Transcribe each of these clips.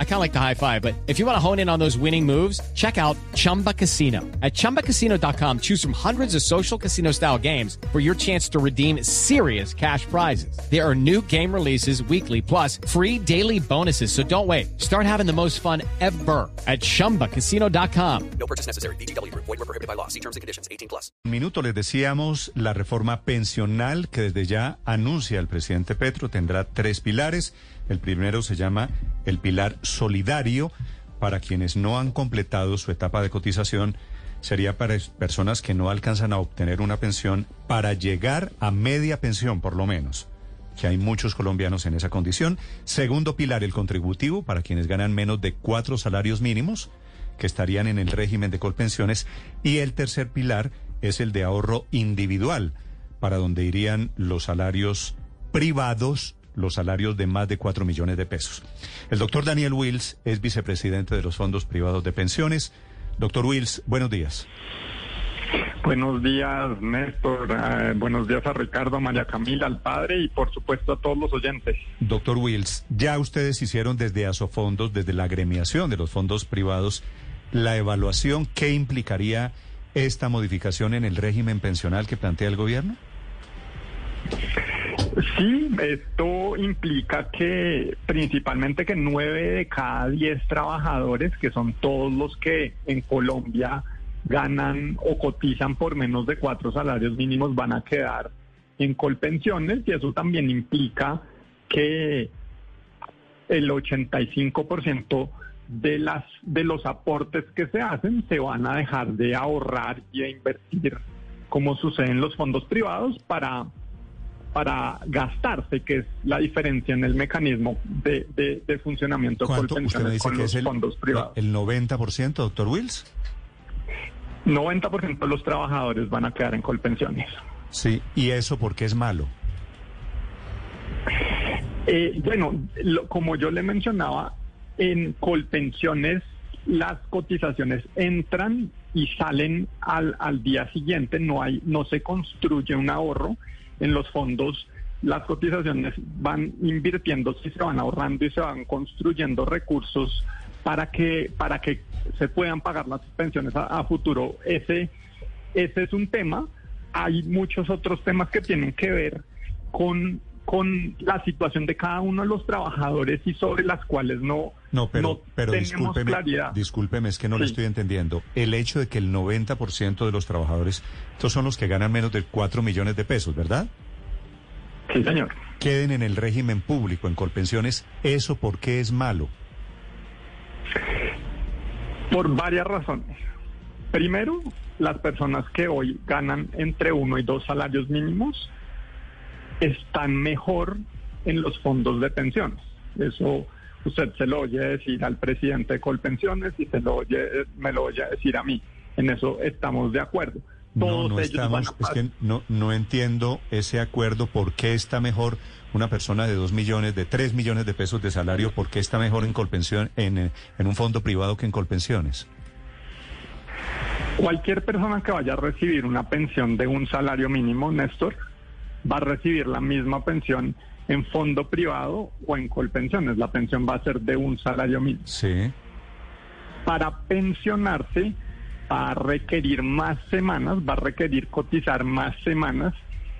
I kind of like the high five, but if you want to hone in on those winning moves, check out Chumba Casino. At ChumbaCasino.com, choose from hundreds of social casino style games for your chance to redeem serious cash prizes. There are new game releases weekly, plus free daily bonuses. So don't wait. Start having the most fun ever at ChumbaCasino.com. No purchase necessary. BGW. Void were prohibited by law. See terms and conditions. 18 plus. Minuto les decíamos la reforma pensional que desde ya anuncia el presidente Petro tendrá tres pilares. El primero se llama el pilar solidario para quienes no han completado su etapa de cotización. Sería para personas que no alcanzan a obtener una pensión para llegar a media pensión, por lo menos que hay muchos colombianos en esa condición. Segundo pilar, el contributivo para quienes ganan menos de cuatro salarios mínimos, que estarían en el régimen de colpensiones. Y el tercer pilar es el de ahorro individual, para donde irían los salarios privados los salarios de más de 4 millones de pesos. El doctor Daniel Wills es vicepresidente de los fondos privados de pensiones. Doctor Wills, buenos días. Buenos días, Néstor. Eh, buenos días a Ricardo, María Camila, al padre y por supuesto a todos los oyentes. Doctor Wills, ya ustedes hicieron desde Asofondos, desde la agremiación de los fondos privados, la evaluación que implicaría esta modificación en el régimen pensional que plantea el gobierno. Sí, esto implica que principalmente que nueve de cada diez trabajadores, que son todos los que en Colombia ganan o cotizan por menos de cuatro salarios mínimos, van a quedar en colpensiones y eso también implica que el 85% de las de los aportes que se hacen se van a dejar de ahorrar y de invertir como sucede en los fondos privados para para gastarse, que es la diferencia en el mecanismo de, de, funcionamiento ¿Cuánto usted que es el, fondos privados. ¿El 90%, doctor Wills? 90% de los trabajadores van a quedar en colpensiones. Sí, ¿y eso por qué es malo? Eh, bueno, como yo le mencionaba, en colpensiones las cotizaciones entran y salen al, al día siguiente, no hay, no se construye un ahorro en los fondos las cotizaciones van invirtiendo y se van ahorrando y se van construyendo recursos para que para que se puedan pagar las pensiones a, futuro. Ese ese es un tema. Hay muchos otros temas que tienen que ver con con la situación de cada uno de los trabajadores y sobre las cuales no no pero pero discúlpeme discúlpeme es que no lo estoy entendiendo. El hecho de que el 90% de los trabajadores estos son los que ganan menos de 4 millones de pesos verdad sí señor. Queden en el régimen público en colpensiones eso por qué es malo por varias razones. Primero las personas que hoy ganan entre uno y dos salarios mínimos están mejor en los fondos de pensiones. Eso usted se lo oye decir al presidente de Colpensiones y se lo oye, me lo oye decir a mí. En eso estamos de acuerdo. Todos no, no estamos, es que no, no entiendo ese acuerdo, por qué está mejor una persona de dos millones, de tres millones de pesos de salario, por qué está mejor en Colpensión, en, en un fondo privado que en Colpensiones. Cualquier persona que vaya a recibir una pensión de un salario mínimo, Néstor, va a recibir la misma pensión en fondo privado o en colpensiones. La pensión va a ser de un salario mínimo. Sí. Para pensionarse va a requerir más semanas, va a requerir cotizar más semanas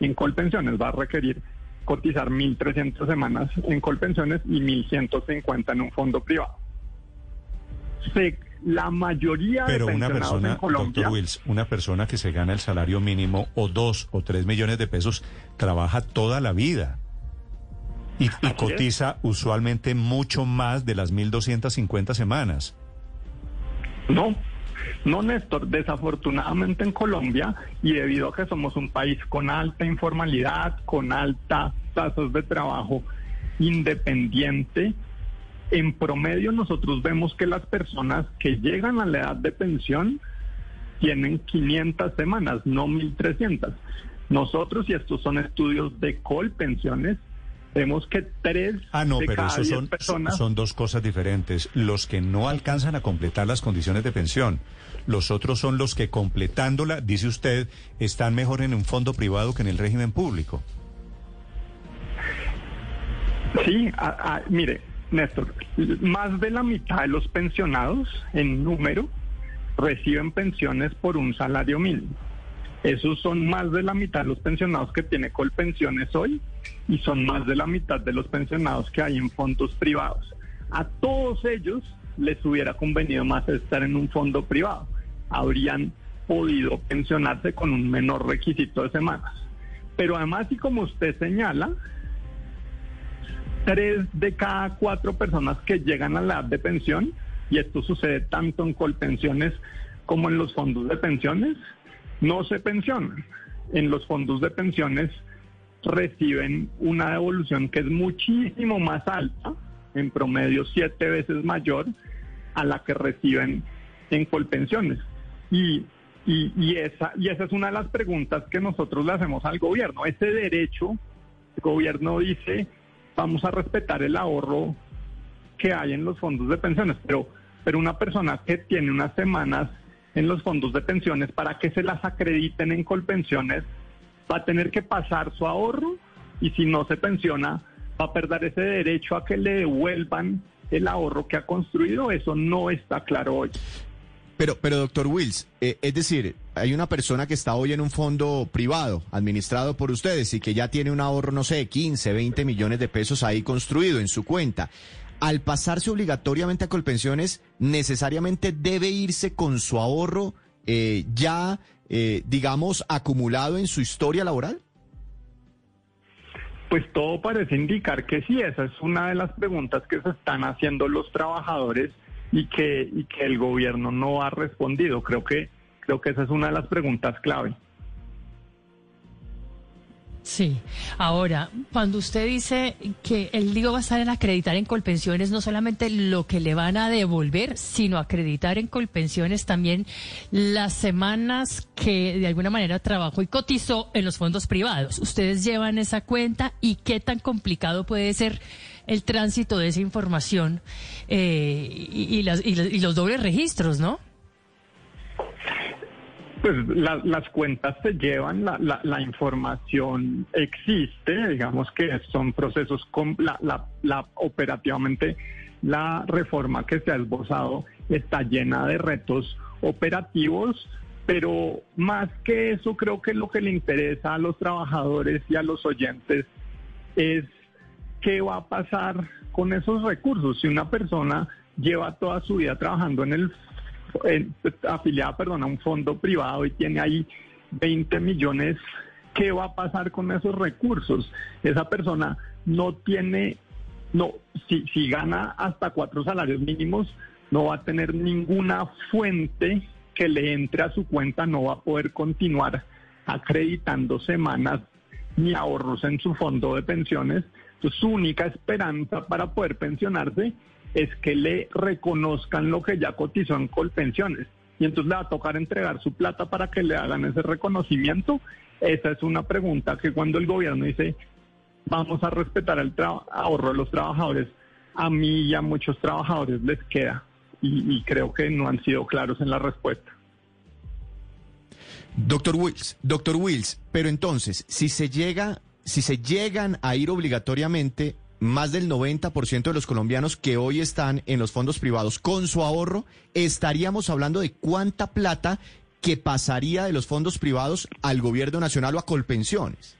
en colpensiones, va a requerir cotizar 1.300 semanas en colpensiones y 1.150 en un fondo privado. Se la mayoría Pero de una persona, en Colombia, doctor Wills, una persona que se gana el salario mínimo o dos o tres millones de pesos trabaja toda la vida y, cotiza usualmente mucho más de las 1.250 semanas. No, no, Néstor, desafortunadamente en Colombia, y debido a que somos un país con alta informalidad, con altas tasas de trabajo independiente, en promedio nosotros vemos que las personas que llegan a la edad de pensión tienen 500 semanas, no 1300. Nosotros, y estos son estudios de Colpensiones, Vemos que tres Ah, no, de pero cada eso son, personas... son dos cosas diferentes. Los que no alcanzan a completar las condiciones de pensión. Los otros son los que completándola, dice usted, están mejor en un fondo privado que en el régimen público. Sí, a- a- mire, Néstor, más de la mitad de los pensionados en número reciben pensiones por un salario mínimo. Esos son más de la mitad de los pensionados que tiene Colpensiones hoy y son más de la mitad de los pensionados que hay en fondos privados. A todos ellos les hubiera convenido más estar en un fondo privado. Habrían podido pensionarse con un menor requisito de semanas. Pero además, y como usted señala, tres de cada cuatro personas que llegan a la edad de pensión, y esto sucede tanto en colpensiones como en los fondos de pensiones, no se pensionan. En los fondos de pensiones reciben una devolución que es muchísimo más alta, en promedio siete veces mayor a la que reciben en colpensiones. Y, y, y esa, y esa es una de las preguntas que nosotros le hacemos al gobierno. Ese derecho, el gobierno dice, vamos a respetar el ahorro que hay en los fondos de pensiones, pero, pero una persona que tiene unas semanas en los fondos de pensiones para que se las acrediten en colpensiones va a tener que pasar su ahorro y si no se pensiona va a perder ese derecho a que le devuelvan el ahorro que ha construido. Eso no está claro hoy. Pero, pero doctor Wills, eh, es decir, hay una persona que está hoy en un fondo privado administrado por ustedes y que ya tiene un ahorro, no sé, 15, 20 millones de pesos ahí construido en su cuenta. Al pasarse obligatoriamente a Colpensiones, necesariamente debe irse con su ahorro eh, ya, eh, digamos, acumulado en su historia laboral. Pues todo parece indicar que sí, esa es una de las preguntas que se están haciendo los trabajadores y que, y que el gobierno no ha respondido. Creo que, creo que esa es una de las preguntas clave. Sí. Ahora, cuando usted dice que el lío va a estar en acreditar en Colpensiones no solamente lo que le van a devolver, sino acreditar en Colpensiones también las semanas que de alguna manera trabajó y cotizó en los fondos privados. Ustedes llevan esa cuenta y qué tan complicado puede ser el tránsito de esa información eh, y, y las- y y los dobles registros, ¿no? Pues la- las cuentas se llevan, la, la- la información existe, digamos que son procesos, la- la- operativamente la reforma que se ha esbozado está llena de retos operativos, pero más que eso creo que lo que le interesa a los trabajadores y a los oyentes es qué va a pasar con esos recursos. Si una persona lleva toda su vida trabajando en el en- afiliada, perdón, a un fondo privado y tiene ahí 20 millones, ¿qué va a pasar con esos recursos? Esa persona no tiene, no, si, si gana hasta cuatro salarios mínimos, no va a tener ninguna fuente que le entre a su cuenta, no va a poder continuar acreditando semanas ni ahorros en su fondo de pensiones. Su única esperanza para poder pensionarse es que le reconozcan lo que ya cotizó en Colpensiones. Y entonces le va a tocar entregar su plata para que le hagan ese reconocimiento. Esa es una pregunta que cuando el gobierno dice vamos a respetar el ahorro de los trabajadores, a mí y a muchos trabajadores les queda. Y, y creo que no han sido claros en la respuesta. Doctor Wills, doctor Wills, pero entonces, si se llega, si se llegan a ir obligatoriamente más del 90% de los colombianos que hoy están en los fondos privados con su ahorro, estaríamos hablando de cuánta plata que pasaría de los fondos privados al gobierno nacional o a Colpensiones.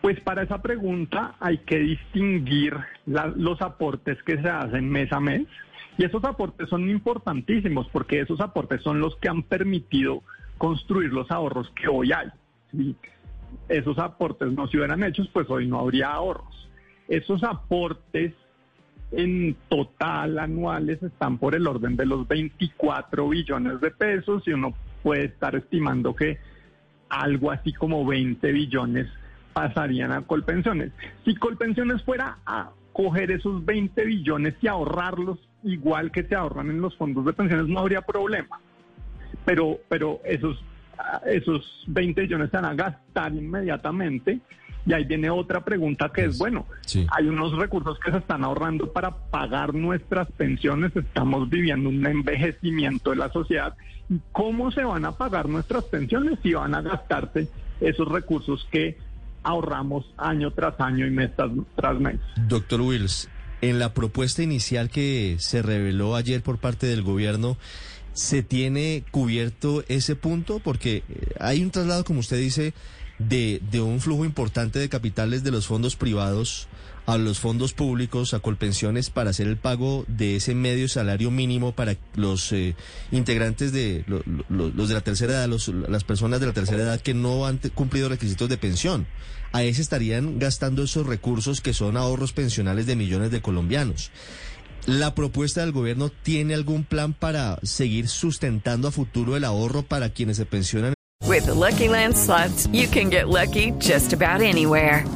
Pues para esa pregunta hay que distinguir los aportes que se hacen mes a mes. Y esos aportes son importantísimos porque esos aportes son los que han permitido construir los ahorros que hoy hay. Si esos aportes no se hubieran hecho, pues hoy no habría ahorros. Esos aportes en total anuales están por el orden de los 24 billones de pesos y uno puede estar estimando que algo así como 20 billones pasarían a Colpensiones. Si Colpensiones fuera a coger esos 20 billones y ahorrarlos igual que se ahorran en los fondos de pensiones, no habría problema. Pero, pero esos, esos 20 billones se van a gastar inmediatamente Y ahí viene otra pregunta que es, bueno, sí. hay unos recursos que se están ahorrando para pagar nuestras pensiones, estamos viviendo un envejecimiento de la sociedad. ¿Y cómo se van a pagar nuestras pensiones si van a gastarse esos recursos que ahorramos año tras año y mes tras, tras mes? Doctor Wills, en la propuesta inicial que se reveló ayer por parte del gobierno, ¿se tiene cubierto ese punto? Porque eh, hay un traslado, como usted dice, de, de un flujo importante de capitales de los fondos privados a los fondos públicos, a Colpensiones, para hacer el pago de ese medio salario mínimo para los eh, integrantes de lo- lo- los de la tercera edad, los- las personas de la tercera edad que no han cumplido requisitos de pensión. Ahí se estarían gastando esos recursos que son ahorros pensionales de millones de colombianos. ¿La propuesta del gobierno tiene algún plan para seguir sustentando a futuro el ahorro para quienes se pensionan? With the Lucky Land slots, you can get lucky just about anywhere.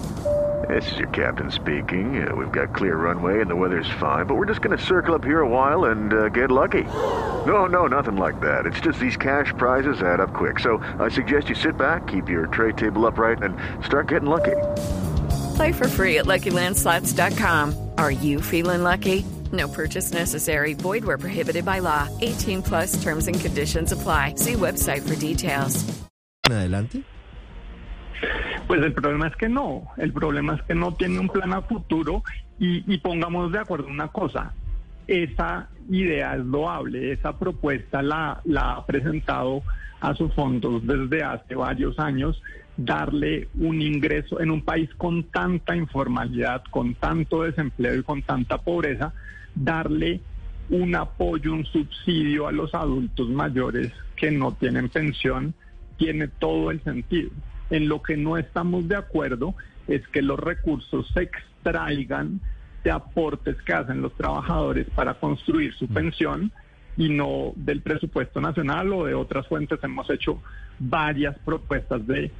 This is your captain speaking. Uh, we've got clear runway and the weather's fine, but we're just going to circle up here a while and uh, get lucky. No, no, nothing like that. It's just these cash prizes add up quick. So I suggest you sit back, keep your tray table upright, and start getting lucky. Play for free at LuckyLandSlots.com. Are you feeling lucky? No purchase necessary. Void where prohibited by law. 18 plus terms and conditions apply. See website for details. adelante? Pues el problema es que no, el problema es que no tiene un plan a futuro y, y pongamos de acuerdo una cosa, esa idea es loable, esa propuesta la, la ha presentado a sus fondos desde hace varios años, darle un ingreso en un país con tanta informalidad, con tanto desempleo y con tanta pobreza, darle un apoyo, un subsidio a los adultos mayores que no tienen pensión, tiene todo el sentido. En lo que no estamos de acuerdo es que los recursos se extraigan de aportes que hacen los trabajadores para construir su pensión y no del presupuesto nacional o de otras fuentes. Hemos hecho varias propuestas de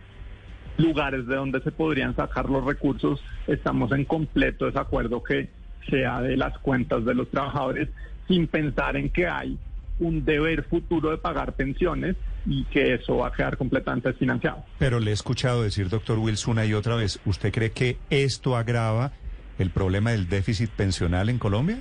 lugares de donde se podrían sacar los recursos. Estamos en completo desacuerdo que sea de las cuentas de los trabajadores sin pensar en que hay un deber futuro de pagar pensiones y que eso va a quedar completamente desfinanciado. Pero le he escuchado decir, doctor Wills, una y otra vez, ¿usted cree que esto agrava el problema del déficit pensional en Colombia?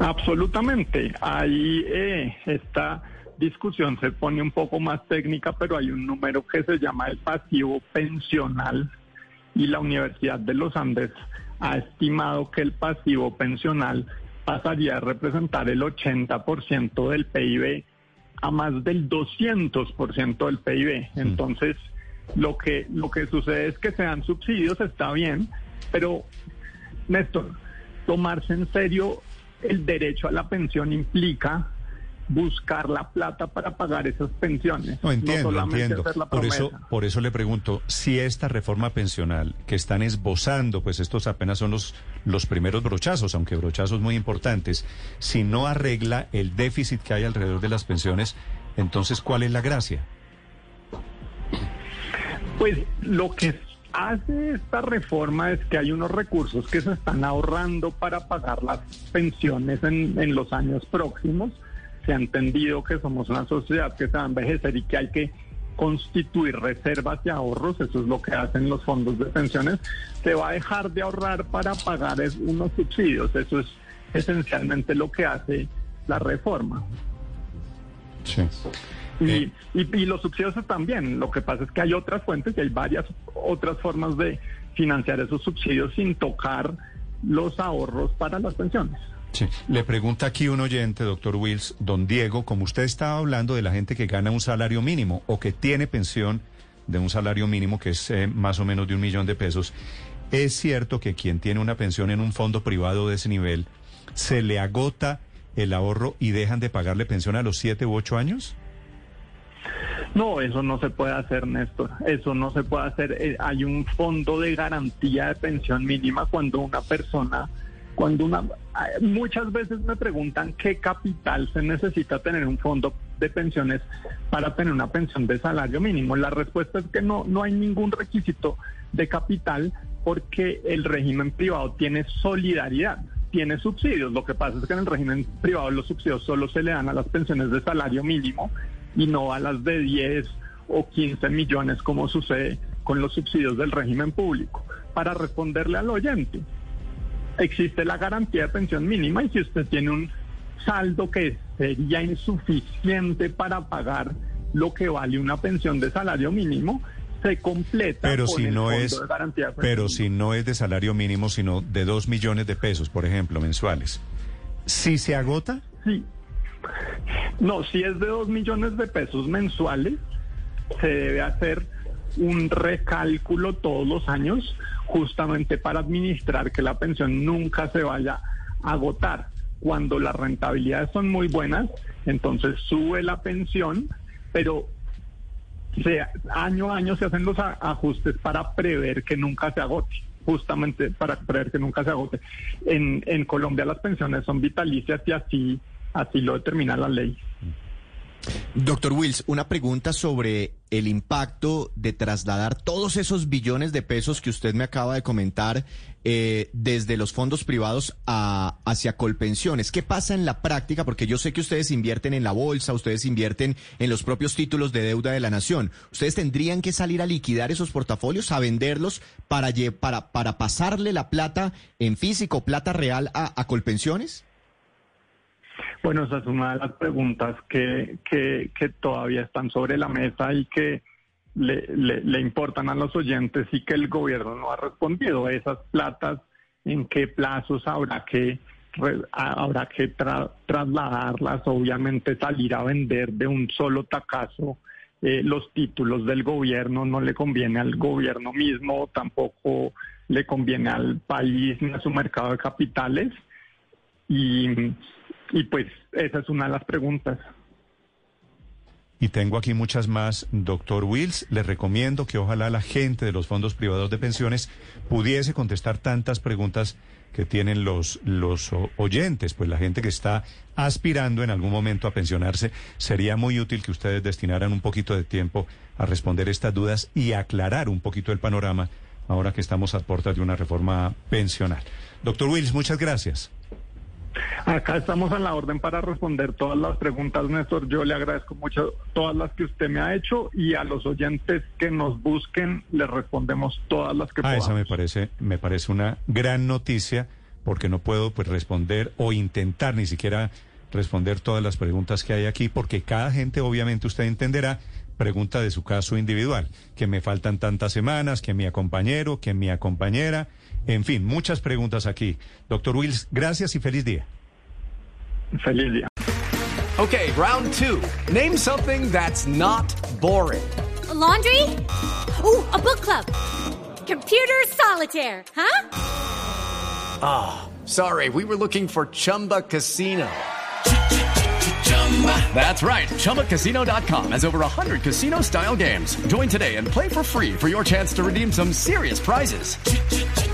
Absolutamente. Ahí eh, esta discusión se pone un poco más técnica, pero hay un número que se llama el pasivo pensional y la Universidad de los Andes ha estimado que el pasivo pensional pasaría a representar el 80% del PIB a más del 200% del PIB. Entonces, lo que lo que sucede es que se dan subsidios, está bien, pero Néstor, tomarse en serio el derecho a la pensión implica buscar la plata para pagar esas pensiones. No entiendo, solamente entiendo. hacer la Por eso, por eso le pregunto si esta reforma pensional que están esbozando, pues estos apenas son los los primeros brochazos, aunque brochazos muy importantes, si no arregla el déficit que hay alrededor de las pensiones, entonces ¿cuál es la gracia? Pues lo que hace esta reforma es que hay unos recursos que se están ahorrando para pagar las pensiones en, los años próximos. Se ha entendido que somos una sociedad que se va a envejecer y que hay que constituir reservas y ahorros, eso es lo que hacen los fondos de pensiones, se va a dejar de ahorrar para pagar unos subsidios, eso es esencialmente lo que hace la reforma. Sí. Y, y, y los subsidios también. Lo que pasa es que hay otras fuentes y hay varias otras formas de financiar esos subsidios sin tocar los ahorros para las pensiones. Sí. Le pregunta aquí un oyente, doctor Wills, don Diego, como usted estaba hablando de la gente que gana un salario mínimo o que tiene pensión de un salario mínimo que es eh, más o menos de un millón de pesos, ¿es cierto que quien tiene una pensión en un fondo privado de ese nivel se le agota el ahorro y dejan de pagarle pensión a los siete u ocho años? No, eso no se puede hacer, Néstor. Eso no se puede hacer. Eh, hay un fondo de garantía de pensión mínima cuando una persona, cuando una, eh, muchas veces me preguntan qué capital se necesita tener un fondo de pensiones para tener una pensión de salario mínimo. La respuesta es que no, no hay ningún requisito de capital porque el régimen privado tiene solidaridad, tiene subsidios. Lo que pasa es que en el régimen privado los subsidios solo se le dan a las pensiones de salario mínimo y no a las de 10 o 15 millones como sucede con los subsidios del régimen público. Para responderle al oyente, existe la garantía de pensión mínima y si usted tiene un saldo que sería insuficiente para pagar lo que vale una pensión de salario mínimo, se completa Pero si el no es, de garantía de pero si no es de salario mínimo, sino de dos millones de pesos, por ejemplo, mensuales. Si se agota, Sí. No, si es de dos millones de pesos mensuales, se debe hacer un recálculo todos los años justamente para administrar que la pensión nunca se vaya a agotar. Cuando las rentabilidades son muy buenas, entonces sube la pensión, pero año a año se hacen los ajustes para prever que nunca se agote, justamente para prever que nunca se agote. En, en Colombia las pensiones son vitalicias y así, así lo determina la ley. Doctor Wills, una pregunta sobre el impacto de trasladar todos esos billones de pesos que usted me acaba de comentar eh, desde los fondos privados a, hacia Colpensiones. ¿Qué pasa en la práctica? Porque yo sé que ustedes invierten en la bolsa, ustedes invierten en los propios títulos de deuda de la nación. ¿Ustedes tendrían que salir a liquidar esos portafolios, a venderlos para, para, para pasarle la plata en físico, plata real a, a Colpensiones? Bueno, esa es una de las preguntas que, que, que todavía están sobre la mesa y que le, le, le importan a los oyentes y que el gobierno no ha respondido. Esas platas, ¿en qué plazos habrá que habrá que tra- trasladarlas? Obviamente salir a vender de un solo tacazo eh, los títulos del gobierno no le conviene al gobierno mismo, tampoco le conviene al país ni a su mercado de capitales. Y, y pues esa es una de las preguntas. y tengo aquí muchas más, doctor Wills, le recomiendo que ojalá la gente de los fondos privados de pensiones pudiese contestar tantas preguntas que tienen los, los oyentes, pues la gente que está aspirando en algún momento a pensionarse, sería muy útil que ustedes destinaran un poquito de tiempo a responder estas dudas y aclarar un poquito el panorama ahora que estamos a puertas de una reforma pensional. Doctor Wills, muchas gracias. Acá estamos a la orden para responder todas las preguntas, Néstor. Yo le agradezco mucho todas las que usted me ha hecho y a los oyentes que nos busquen les respondemos todas las que Ah, podamos. esa me parece, me parece una gran noticia porque no puedo pues responder o intentar ni siquiera responder todas las preguntas que hay aquí porque cada gente obviamente usted entenderá pregunta de su caso individual, que me faltan tantas semanas, que mi compañero, que mi compañera, en fin, muchas preguntas aquí. Doctor Wills, gracias y feliz día. Feliz día. Okay, round two. Name something that's not boring. A laundry? Ooh, a book club. Computer solitaire, huh? Ah, sorry, we were looking for Chumba Casino. That's right. ChumbaCasino.com has over 100 casino style games. Join today and play for free for your chance to redeem some serious prizes.